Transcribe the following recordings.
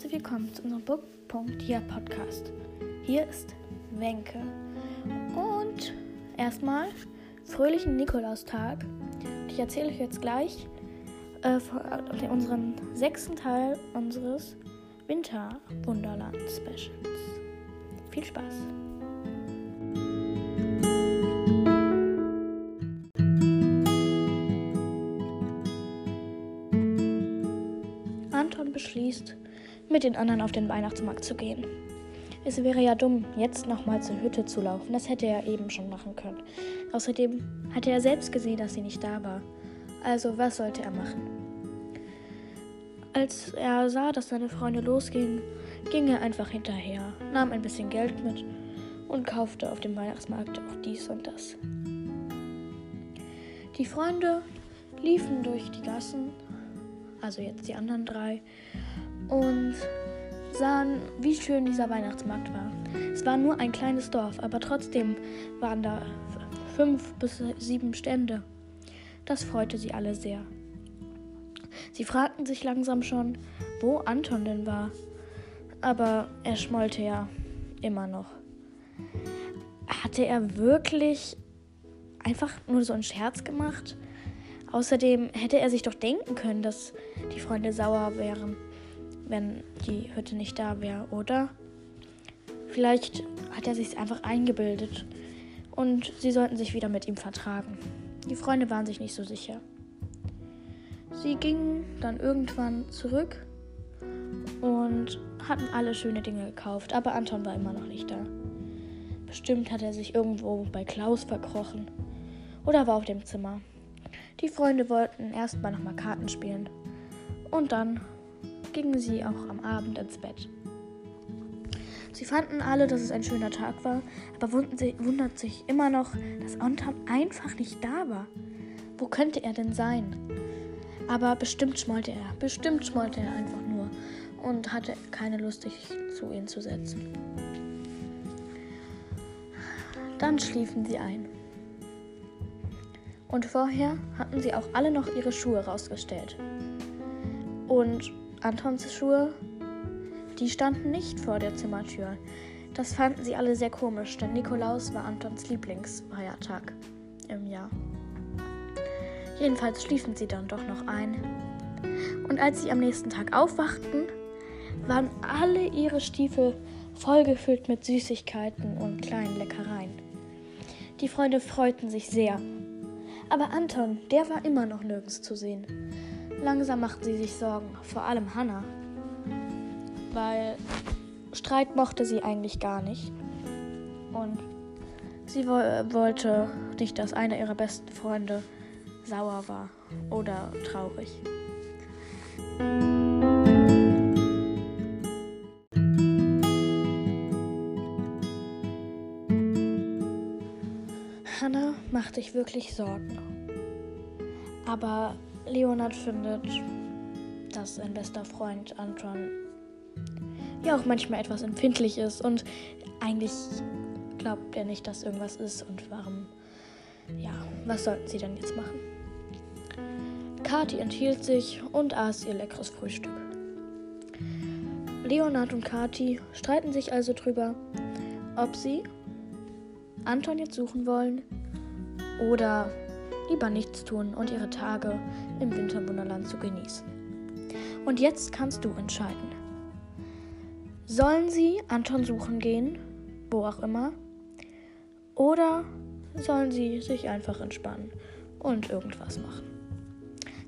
herzlich willkommen zu unserem hier Podcast. Hier ist Wenke. Und erstmal fröhlichen Nikolaustag. Ich erzähle euch jetzt gleich äh, von unserem sechsten Teil unseres Winter-Wunderland-Specials. Viel Spaß! Anton beschließt, mit den anderen auf den Weihnachtsmarkt zu gehen. Es wäre ja dumm, jetzt nochmal zur Hütte zu laufen. Das hätte er eben schon machen können. Außerdem hatte er selbst gesehen, dass sie nicht da war. Also was sollte er machen? Als er sah, dass seine Freunde losgingen, ging er einfach hinterher, nahm ein bisschen Geld mit und kaufte auf dem Weihnachtsmarkt auch dies und das. Die Freunde liefen durch die Gassen, also jetzt die anderen drei, und sahen, wie schön dieser Weihnachtsmarkt war. Es war nur ein kleines Dorf, aber trotzdem waren da fünf bis sieben Stände. Das freute sie alle sehr. Sie fragten sich langsam schon, wo Anton denn war. Aber er schmollte ja immer noch. Hatte er wirklich einfach nur so einen Scherz gemacht? Außerdem hätte er sich doch denken können, dass die Freunde sauer wären wenn die Hütte nicht da wäre, oder? Vielleicht hat er sich einfach eingebildet und sie sollten sich wieder mit ihm vertragen. Die Freunde waren sich nicht so sicher. Sie gingen dann irgendwann zurück und hatten alle schöne Dinge gekauft, aber Anton war immer noch nicht da. Bestimmt hat er sich irgendwo bei Klaus verkrochen oder war auf dem Zimmer. Die Freunde wollten erstmal nochmal Karten spielen und dann gingen sie auch am Abend ins Bett. Sie fanden alle, dass es ein schöner Tag war, aber wundert sich immer noch, dass Anton einfach nicht da war. Wo könnte er denn sein? Aber bestimmt schmollte er, bestimmt schmollte er einfach nur und hatte keine Lust, sich zu ihnen zu setzen. Dann schliefen sie ein. Und vorher hatten sie auch alle noch ihre Schuhe rausgestellt. Und Antons Schuhe, die standen nicht vor der Zimmertür. Das fanden sie alle sehr komisch, denn Nikolaus war Antons Lieblingsfeiertag im Jahr. Jedenfalls schliefen sie dann doch noch ein. Und als sie am nächsten Tag aufwachten, waren alle ihre Stiefel vollgefüllt mit Süßigkeiten und kleinen Leckereien. Die Freunde freuten sich sehr. Aber Anton, der war immer noch nirgends zu sehen. Langsam machten sie sich Sorgen, vor allem Hannah. Weil Streit mochte sie eigentlich gar nicht. Und sie wo wollte nicht, dass einer ihrer besten Freunde sauer war oder traurig. Hannah macht sich wirklich Sorgen. Aber Leonard findet, dass sein bester Freund Anton ja auch manchmal etwas empfindlich ist und eigentlich glaubt er nicht, dass irgendwas ist und warum, ja, was sollten sie denn jetzt machen? Kati enthielt sich und aß ihr leckeres Frühstück. Leonard und Kati streiten sich also drüber, ob sie Anton jetzt suchen wollen oder lieber nichts tun und ihre Tage im Winterwunderland zu genießen. Und jetzt kannst du entscheiden. Sollen sie Anton suchen gehen, wo auch immer, oder sollen sie sich einfach entspannen und irgendwas machen?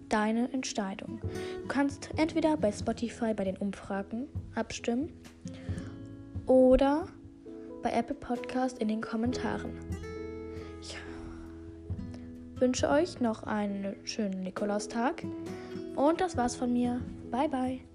Deine Entscheidung. Du kannst entweder bei Spotify bei den Umfragen abstimmen oder bei Apple Podcast in den Kommentaren wünsche euch noch einen schönen Nikolaustag. Und das war's von mir. Bye, bye.